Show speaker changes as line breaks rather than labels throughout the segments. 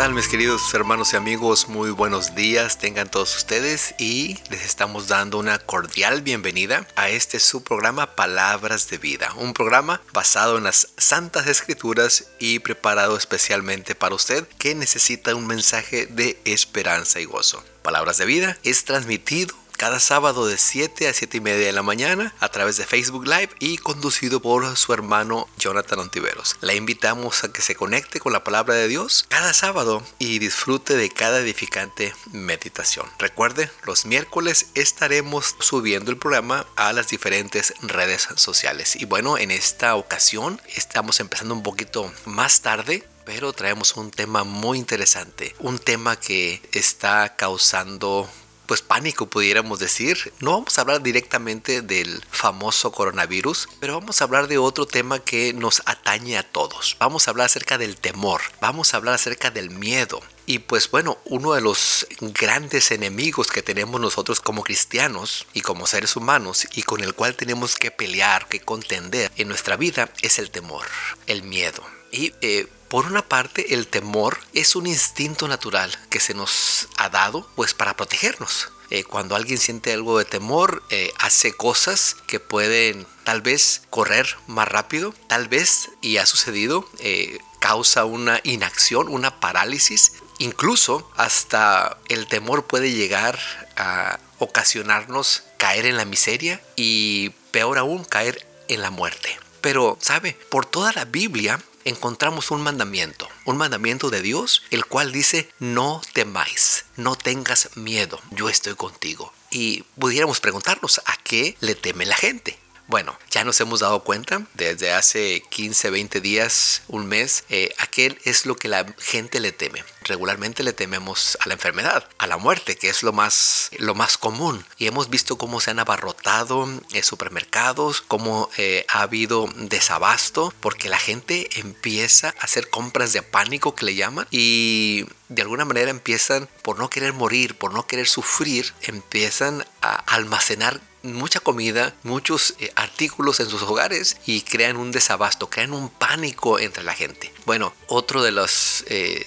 tal mis queridos hermanos y amigos? Muy buenos días tengan todos ustedes y les estamos dando una cordial bienvenida a este su programa Palabras de Vida, un programa basado en las santas escrituras y preparado especialmente para usted que necesita un mensaje de esperanza y gozo. Palabras de Vida es transmitido cada sábado de 7 a 7 y media de la mañana a través de Facebook Live y conducido por su hermano Jonathan Ontiveros. La invitamos a que se conecte con la palabra de Dios cada sábado y disfrute de cada edificante meditación. Recuerde, los miércoles estaremos subiendo el programa a las diferentes redes sociales. Y bueno, en esta ocasión estamos empezando un poquito más tarde pero traemos un tema muy interesante, un tema que está causando pues pánico pudiéramos decir. No vamos a hablar directamente del famoso coronavirus, pero vamos a hablar de otro tema que nos atañe a todos. Vamos a hablar acerca del temor, vamos a hablar acerca del miedo. Y pues bueno, uno de los grandes enemigos que tenemos nosotros como cristianos y como seres humanos y con el cual tenemos que pelear, que contender en nuestra vida es el temor, el miedo. Y eh, por una parte, el temor es un instinto natural que se nos ha dado pues para protegernos. Eh, cuando alguien siente algo de temor, eh, hace cosas que pueden tal vez correr más rápido, tal vez, y ha sucedido, eh, causa una inacción, una parálisis. Incluso hasta el temor puede llegar a ocasionarnos caer en la miseria y peor aún caer en la muerte. Pero, ¿sabe? Por toda la Biblia encontramos un mandamiento, un mandamiento de Dios, el cual dice, no temáis, no tengas miedo, yo estoy contigo. Y pudiéramos preguntarnos, ¿a qué le teme la gente? Bueno, ya nos hemos dado cuenta desde hace 15, 20 días, un mes, eh, aquel es lo que la gente le teme. Regularmente le tememos a la enfermedad, a la muerte, que es lo más, lo más común. Y hemos visto cómo se han abarrotado en supermercados, cómo eh, ha habido desabasto, porque la gente empieza a hacer compras de pánico que le llaman y de alguna manera empiezan, por no querer morir, por no querer sufrir, empiezan a almacenar mucha comida, muchos eh, artículos en sus hogares y crean un desabasto, crean un pánico entre la gente. Bueno, otro de los... Eh,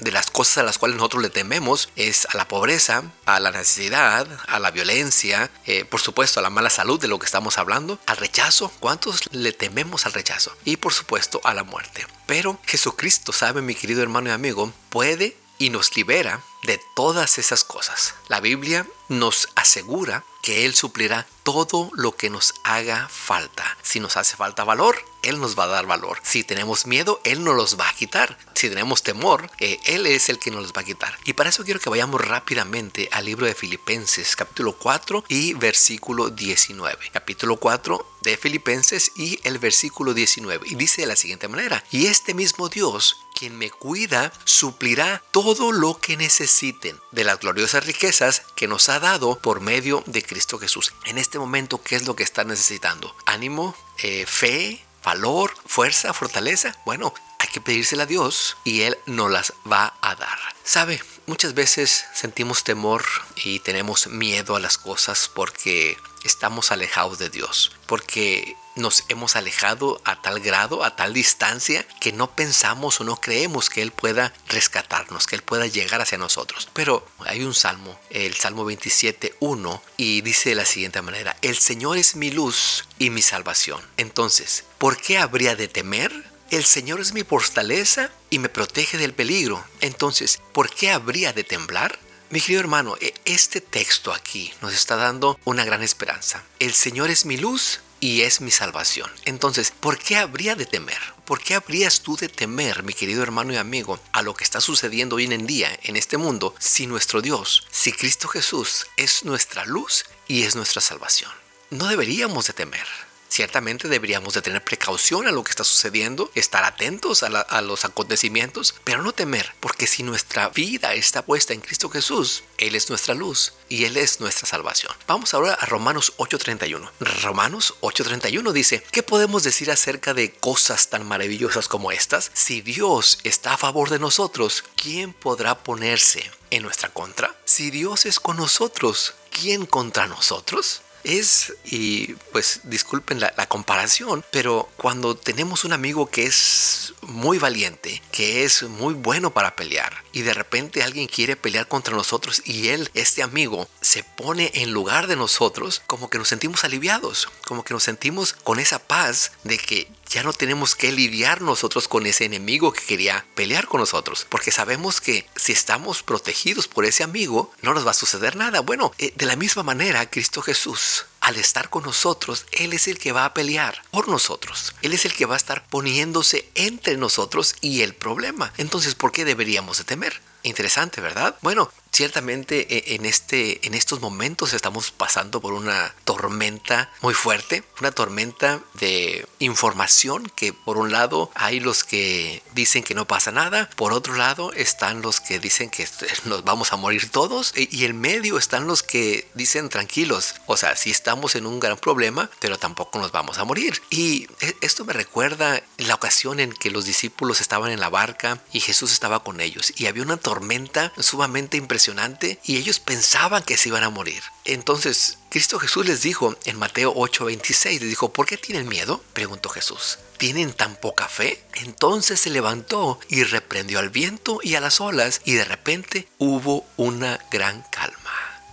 de las cosas a las cuales nosotros le tememos es a la pobreza, a la necesidad, a la violencia, eh, por supuesto a la mala salud de lo que estamos hablando, al rechazo. ¿Cuántos le tememos al rechazo? Y por supuesto a la muerte. Pero Jesucristo sabe, mi querido hermano y amigo, puede y nos libera de todas esas cosas. La Biblia nos asegura que Él suplirá todo lo que nos haga falta. Si nos hace falta valor, Él nos va a dar valor. Si tenemos miedo, Él nos los va a quitar. Si tenemos temor, eh, Él es el que nos los va a quitar. Y para eso quiero que vayamos rápidamente al libro de Filipenses, capítulo 4 y versículo 19. Capítulo 4 de Filipenses y el versículo 19. Y dice de la siguiente manera, y este mismo Dios quien me cuida suplirá todo lo que de las gloriosas riquezas que nos ha dado por medio de Cristo Jesús. En este momento, ¿qué es lo que está necesitando? Ánimo, eh, fe, valor, fuerza, fortaleza. Bueno, hay que pedírsela a Dios y Él nos las va a dar. ¿Sabe? Muchas veces sentimos temor y tenemos miedo a las cosas porque estamos alejados de Dios, porque nos hemos alejado a tal grado, a tal distancia, que no pensamos o no creemos que Él pueda rescatarnos, que Él pueda llegar hacia nosotros. Pero hay un salmo, el Salmo 27, 1, y dice de la siguiente manera, el Señor es mi luz y mi salvación. Entonces, ¿por qué habría de temer? El Señor es mi fortaleza y me protege del peligro. Entonces, ¿por qué habría de temblar? Mi querido hermano, e, este texto aquí nos está dando una gran esperanza. El Señor es mi luz y es mi salvación. Entonces, ¿por qué habría de temer? ¿Por qué habrías tú de temer, mi querido hermano y amigo, a lo que está sucediendo hoy en día en este mundo si nuestro Dios, si Cristo Jesús es nuestra luz y es nuestra salvación? No deberíamos de temer. Ciertamente deberíamos de tener precaución a lo que está sucediendo, estar atentos a, los acontecimientos, pero no temer, porque si nuestra vida está puesta en Cristo Jesús, Él es nuestra luz y Él es nuestra salvación. Vamos ahora a Romanos 8:31. Romanos 8:31 dice, ¿qué podemos decir acerca de cosas tan maravillosas como estas? Si Dios está a favor de nosotros, ¿quién podrá ponerse en nuestra contra? Si Dios es con nosotros, ¿quién contra nosotros? Es, y pues disculpen la, la comparación, pero cuando tenemos un amigo que es muy valiente, que es muy bueno para pelear, y de repente alguien quiere pelear contra nosotros y él, este amigo, se pone en lugar de nosotros, como que nos sentimos aliviados, como que nos sentimos con esa paz de que ya no tenemos que lidiar nosotros con ese enemigo que quería pelear con nosotros, porque sabemos que si estamos protegidos por ese amigo, no nos va a suceder nada. Bueno, eh, de la misma manera, Cristo Jesús al estar con nosotros, Él es el que va a pelear por nosotros. Él es el que va a estar poniéndose entre nosotros y el problema. Entonces, ¿por qué deberíamos de temer? Interesante, ¿verdad? Bueno, ciertamente e, en, este, en estos momentos estamos pasando por una tormenta muy fuerte, una tormenta de información que por un lado hay los que dicen que no pasa nada, por otro lado están los que dicen que nos vamos a morir todos e, y en medio están los que dicen tranquilos, o sea, sí estamos en un gran problema, pero tampoco nos vamos a morir. Y e, esto me recuerda la ocasión en que los discípulos estaban en la barca y Jesús estaba con ellos y había una tormenta sumamente impresionante y ellos pensaban que se iban a morir. Entonces Cristo Jesús les dijo en Mateo 8:26, les dijo, ¿por qué tienen miedo? Preguntó Jesús. ¿Tienen tan poca fe? Entonces se levantó y reprendió al viento y a las olas y de repente hubo una gran calma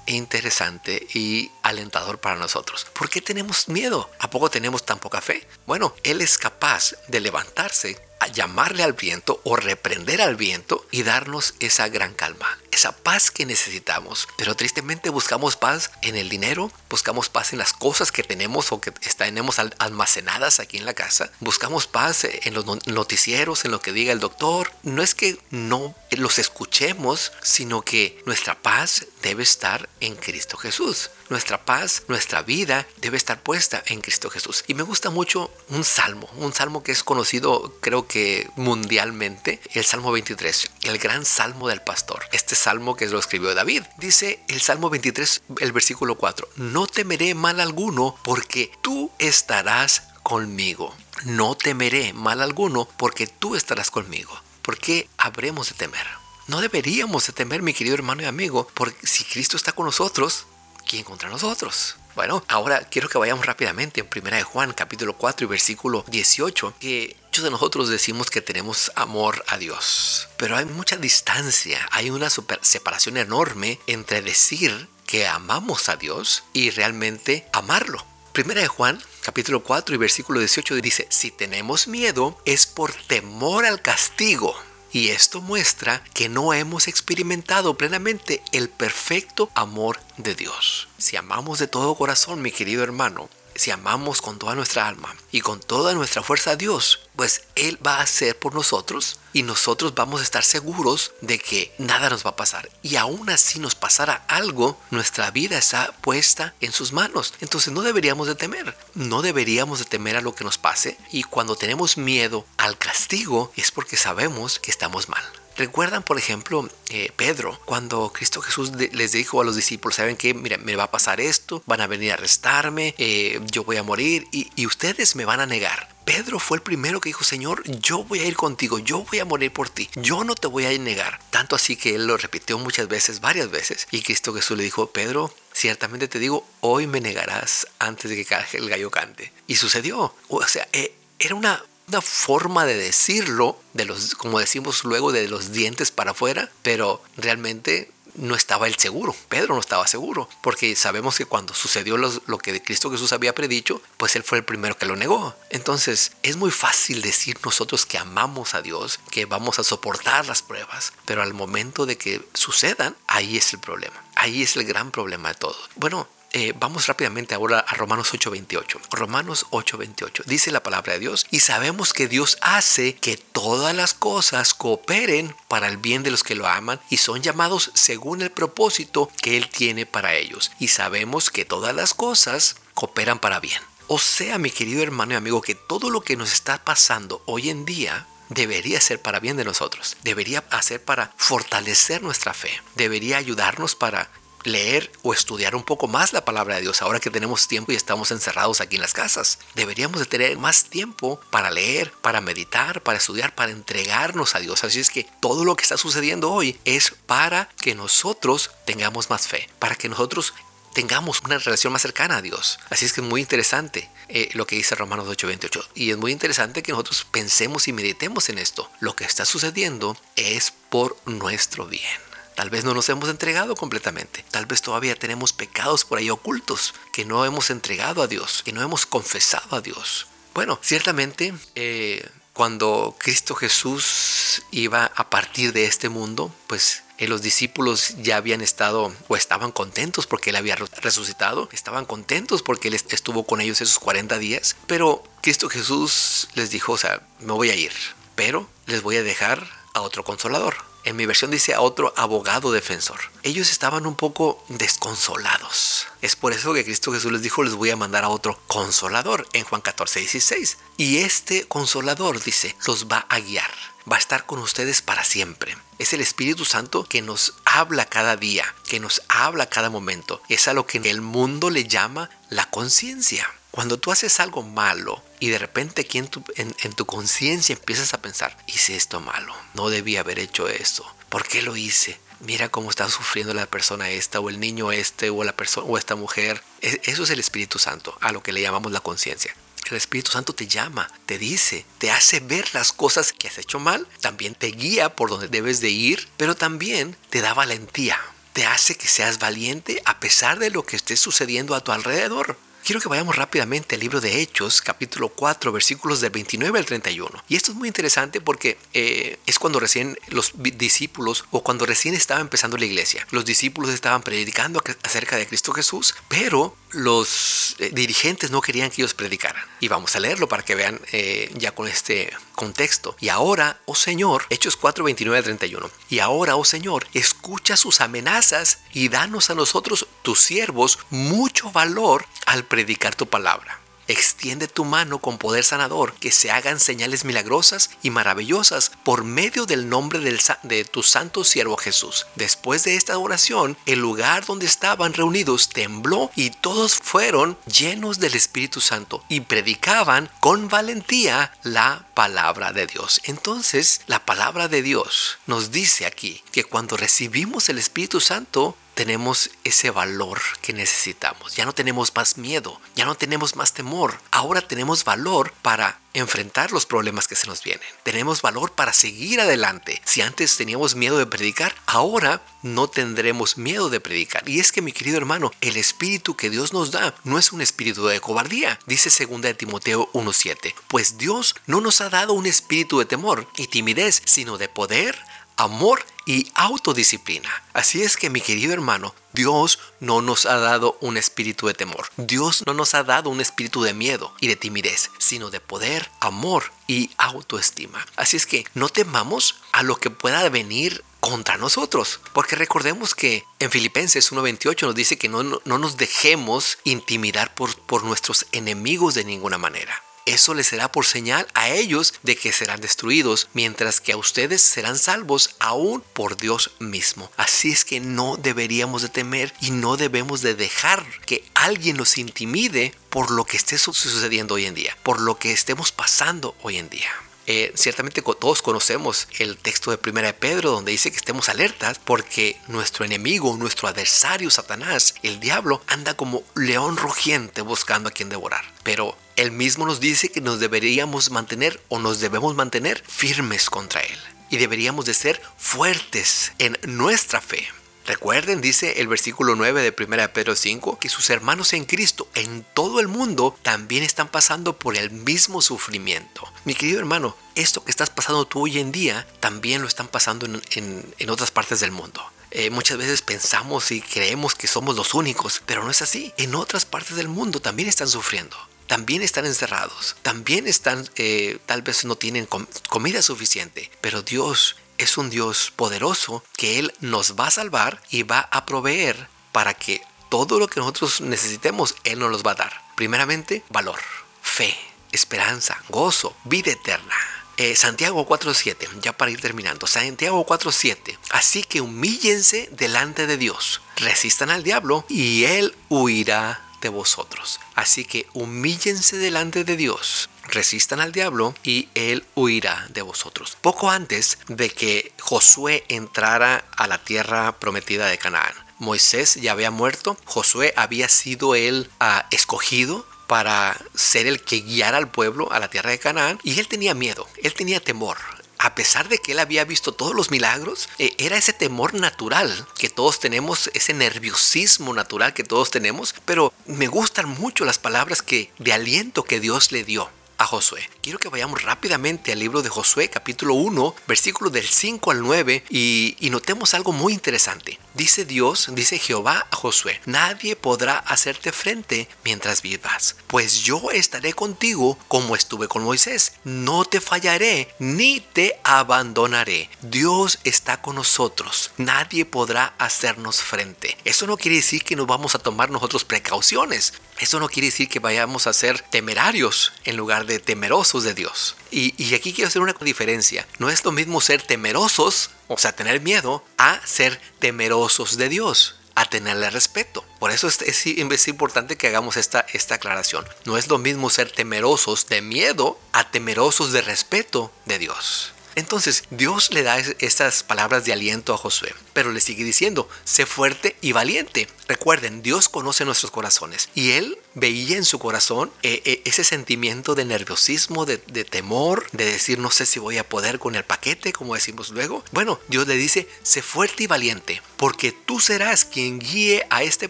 interesante y alentador para nosotros. ¿Por qué tenemos miedo? ¿A poco tenemos tan poca fe? Bueno, Él es capaz de levantarse a llamarle al viento o reprender al viento y darnos esa gran calma esa paz que necesitamos. Pero tristemente buscamos paz en el dinero, buscamos paz en las cosas que tenemos o que tenemos almacenadas aquí en la casa. Buscamos paz en los noticieros, en lo que diga el doctor. No es que no los escuchemos, sino que nuestra paz debe estar en Cristo Jesús. Nuestra paz, nuestra vida debe estar puesta en Cristo Jesús. Y me gusta mucho un salmo, un salmo que es conocido creo que mundialmente, el Salmo 23, el gran salmo del pastor. Este salmo que lo escribió David. Dice el Salmo 23, el versículo 4, no temeré mal alguno porque tú estarás conmigo. No temeré mal alguno porque tú estarás conmigo. ¿Por qué habremos de temer? No deberíamos de temer, mi querido hermano y amigo, porque si Cristo está con nosotros, ¿quién contra nosotros? Bueno, ahora quiero que vayamos rápidamente en 1 de Juan capítulo 4 y versículo 18, que de nosotros decimos que tenemos amor a Dios, pero hay mucha distancia, hay una separación enorme entre decir que amamos a Dios y realmente amarlo. Primera de Juan, capítulo 4 y versículo 18 dice, si tenemos miedo es por temor al castigo. Y esto muestra que no hemos experimentado plenamente el perfecto amor de Dios. Si amamos de todo corazón, mi querido hermano, si amamos con toda nuestra alma y con toda nuestra fuerza a Dios, pues Él va a hacer por nosotros y nosotros vamos a estar seguros de que nada nos va a pasar. Y aún así nos pasara algo, nuestra vida está puesta en sus manos. Entonces no deberíamos de temer, no deberíamos de temer a lo que nos pase. Y cuando tenemos miedo al castigo es porque sabemos que estamos mal. ¿Recuerdan, por ejemplo, eh, Pedro, cuando Cristo Jesús les dijo a los discípulos, ¿saben qué? Mira, me va a pasar esto, van a venir a arrestarme, eh, yo voy a morir y, y ustedes me van a negar. Pedro fue el primero que dijo, Señor, yo voy a ir contigo, yo voy a morir por ti, yo no te voy a negar. Tanto así que él lo repitió muchas veces, varias veces. Y Cristo Jesús le dijo, Pedro, ciertamente te digo, hoy me negarás antes de que el gallo cante. Y sucedió. O sea, eh, era una una forma de decirlo, de los, como decimos luego, de los dientes para afuera, pero realmente no estaba el seguro. Pedro no estaba seguro, porque sabemos que cuando sucedió lo, que Cristo Jesús había predicho, pues él fue el primero que lo negó. Entonces, es muy fácil decir nosotros que amamos a Dios, que vamos a soportar las pruebas, pero al momento de que sucedan, ahí es el problema. Ahí es el gran problema de todo. Bueno, eh, vamos rápidamente ahora a Romanos 8:28. Romanos 8:28 dice la palabra de Dios y sabemos que Dios hace que todas las cosas cooperen para el bien de los que lo aman y son llamados según el propósito que Él tiene para ellos. Y sabemos que todas las cosas cooperan para bien. O sea, mi querido hermano y amigo, que todo lo que nos está pasando hoy en día debería ser para bien de nosotros, debería hacer para fortalecer nuestra fe, debería ayudarnos para leer o estudiar un poco más la palabra de Dios ahora que tenemos tiempo y estamos encerrados aquí en las casas. Deberíamos de tener más tiempo para leer, para meditar, para estudiar, para entregarnos a Dios. Así es que todo lo que está sucediendo hoy es para que nosotros tengamos más fe, para que nosotros tengamos una relación más cercana a Dios. Así es que es muy interesante eh, lo que dice Romanos 8:28. Y es muy interesante que nosotros pensemos y meditemos en esto. Lo que está sucediendo es por nuestro bien. Tal vez no nos hemos entregado completamente. Tal vez todavía tenemos pecados por ahí ocultos que no hemos entregado a Dios, que no hemos confesado a Dios. Bueno, ciertamente eh, cuando Cristo Jesús iba a partir de este mundo, pues eh, los discípulos ya habían estado o estaban contentos porque él había resucitado, estaban contentos porque él estuvo con ellos esos 40 días, pero Cristo Jesús les dijo, o sea, me voy a ir, pero les voy a dejar a otro consolador. En mi versión dice a otro abogado defensor. Ellos estaban un poco desconsolados. Es por eso que Cristo Jesús les dijo, les voy a mandar a otro consolador en Juan 14, 16. Y este consolador, dice, los va a guiar va a estar con ustedes para siempre. Es el Espíritu Santo que nos habla cada día, que nos habla cada momento. Es a lo que el mundo le llama la conciencia. Cuando tú haces algo malo y de repente aquí en tu, en, tu conciencia empiezas a pensar, hice esto malo, no debía haber hecho esto, ¿por qué lo hice? Mira cómo está sufriendo la persona esta o el niño este o la persona o esta mujer. E, eso es el Espíritu Santo, a lo que le llamamos la conciencia. El Espíritu Santo te llama, te dice, te hace ver las cosas que has hecho mal, también te guía por donde debes de ir, pero también te da valentía, te hace que seas valiente a pesar de lo que esté sucediendo a tu alrededor. Quiero que vayamos rápidamente al libro de Hechos, capítulo 4, versículos del 29 al 31. Y esto es muy interesante porque eh, es cuando recién los discípulos o cuando recién estaba empezando la iglesia. Los discípulos estaban predicando acerca de Cristo Jesús, pero los eh, dirigentes no querían que ellos predicaran. Y vamos a leerlo para que vean eh, ya con este contexto. Y ahora, oh Señor, Hechos 4, 29 al 31. Y ahora, oh Señor, escucha sus amenazas y danos a nosotros, tus siervos, mucho valor al predicar tu palabra. Extiende tu mano con poder sanador, que se hagan señales milagrosas y maravillosas por medio del nombre del, de tu santo siervo Jesús. Después de esta oración, el lugar donde estaban reunidos tembló y todos fueron llenos del Espíritu Santo y predicaban con valentía la palabra de Dios. Entonces, la palabra de Dios nos dice aquí que cuando recibimos el Espíritu Santo, tenemos ese valor que necesitamos. Ya no tenemos más miedo, ya no tenemos más temor. Ahora tenemos valor para enfrentar los problemas que se nos vienen. Tenemos valor para seguir adelante. Si antes teníamos miedo de predicar, ahora no tendremos miedo de predicar. Y es que mi querido hermano, el espíritu que Dios nos da no es un espíritu de cobardía. Dice 2 de Timoteo 1:7, pues Dios no nos ha dado un espíritu de temor y timidez, sino de poder, amor y autodisciplina. Así es que mi querido hermano, Dios no nos ha dado un espíritu de temor. Dios no nos ha dado un espíritu de miedo y de timidez, sino de poder, amor y autoestima. Así es que no temamos a lo que pueda venir contra nosotros. Porque recordemos que en Filipenses 1.28 nos dice que no, no, nos dejemos intimidar por, por nuestros enemigos de ninguna manera eso les será por señal a ellos de que serán destruidos, mientras que a ustedes serán salvos aún por Dios mismo. Así es que no deberíamos de temer y no debemos de dejar que alguien nos intimide por lo que esté sucediendo hoy en día, por lo que estemos pasando hoy en día. Eh, ciertamente todos conocemos el texto de Primera de Pedro donde dice que estemos alertas porque nuestro enemigo, nuestro adversario Satanás, el diablo, anda como león rugiente buscando a quien devorar. Pero él mismo nos dice que nos deberíamos mantener o nos debemos mantener firmes contra él y deberíamos de ser fuertes en nuestra fe. Recuerden, dice el versículo 9 de 1 Pedro 5, que sus hermanos en Cristo en todo el mundo también están pasando por el mismo sufrimiento. Mi querido hermano, esto que estás pasando tú hoy en día también lo están pasando en, otras partes del mundo. Eh, muchas veces pensamos y creemos que somos los únicos, pero no es así. En otras partes del mundo también están sufriendo también están encerrados, también están, eh, tal vez no tienen comida suficiente, pero Dios es un Dios poderoso que Él nos va a salvar y va a proveer para que todo lo que nosotros necesitemos, Él nos los va a dar. Primeramente, valor, fe, esperanza, gozo, vida eterna. Eh, Santiago 4.7, ya para ir terminando. Santiago 4.7. Así que humíllense delante de Dios, resistan al diablo y Él huirá vosotros. Así que humíllense delante de Dios resistan al diablo y él huirá de vosotros. Poco antes de que Josué entrara a la tierra prometida de Canaán, Moisés ya había muerto, Josué había sido él ah, escogido para ser el que guiara al pueblo a la tierra de Canaán y él tenía miedo, él tenía temor. A pesar de que él había visto todos los milagros, eh, era ese temor natural que todos tenemos, ese nerviosismo natural que todos tenemos, pero me gustan mucho las palabras que de aliento que Dios le dio a Josué. Quiero que vayamos rápidamente al libro de Josué capítulo 1, versículo del 5 al 9 y, y, notemos algo muy interesante. Dice Dios, dice Jehová a Josué, nadie podrá hacerte frente mientras vivas, pues yo estaré contigo como estuve con Moisés. No te fallaré ni te abandonaré. Dios está con nosotros. Nadie podrá hacernos frente. Eso no quiere decir que nos vamos a tomar nosotros precauciones. Eso no quiere decir que vayamos a ser temerarios en lugar de temerosos de Dios. Y, aquí quiero hacer una diferencia. No es lo mismo ser temerosos, o sea, tener miedo, a ser temerosos de Dios a tenerle respeto. Por eso es, es, importante que hagamos esta, esta aclaración. No es lo mismo ser temerosos de miedo a temerosos de respeto de Dios. Entonces Dios le da estas palabras de aliento a Josué, pero le sigue diciendo, sé fuerte y valiente. Recuerden, Dios conoce nuestros corazones y Él veía en su corazón eh, eh, ese sentimiento de nerviosismo, de, de temor, de decir no sé si voy a poder con el paquete, como decimos luego. Bueno, Dios le dice, sé fuerte y valiente, porque tú serás quien guíe a este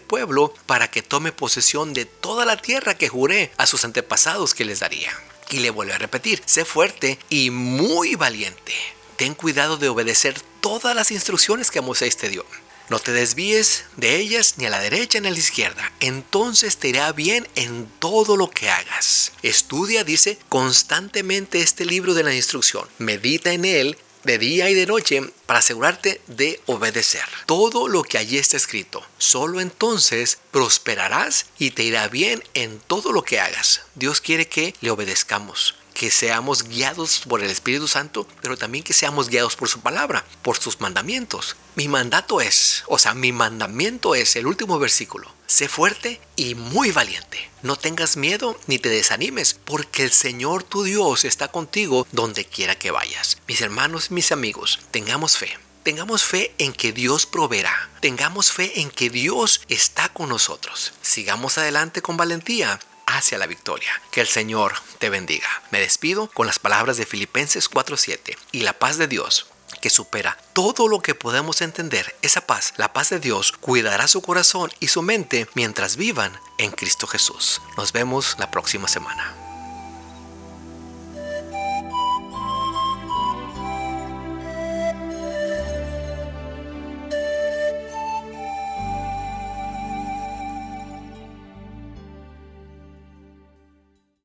pueblo para que tome posesión de toda la tierra que juré a sus antepasados que les daría. Y le vuelve a repetir, sé fuerte y muy valiente. Ten cuidado de obedecer todas las instrucciones que Moisés te dio. No te desvíes de ellas ni a la derecha ni a la izquierda. Entonces te irá bien en todo lo que hagas. Estudia, dice, constantemente este libro de la instrucción. Medita en él de día y de noche para asegurarte de obedecer todo lo que allí está escrito. Solo entonces prosperarás y te irá bien en todo lo que hagas. Dios quiere que le obedezcamos que seamos guiados por el Espíritu Santo, pero también que seamos guiados por su palabra, por sus mandamientos. Mi mandato es, o sea, mi mandamiento es el último versículo. Sé fuerte y muy valiente. No tengas miedo ni te desanimes, porque el Señor tu Dios está contigo donde quiera que vayas. Mis hermanos mis amigos, tengamos fe. Tengamos fe en que Dios proveerá. Tengamos fe en que Dios está con nosotros. Sigamos adelante con valentía hacia la victoria. Que el Señor te bendiga. Me despido con las palabras de Filipenses 4:7 y la paz de Dios que supera todo lo que podemos entender, esa paz, la paz de Dios, cuidará su corazón y su mente mientras vivan en Cristo Jesús. Nos vemos la próxima semana.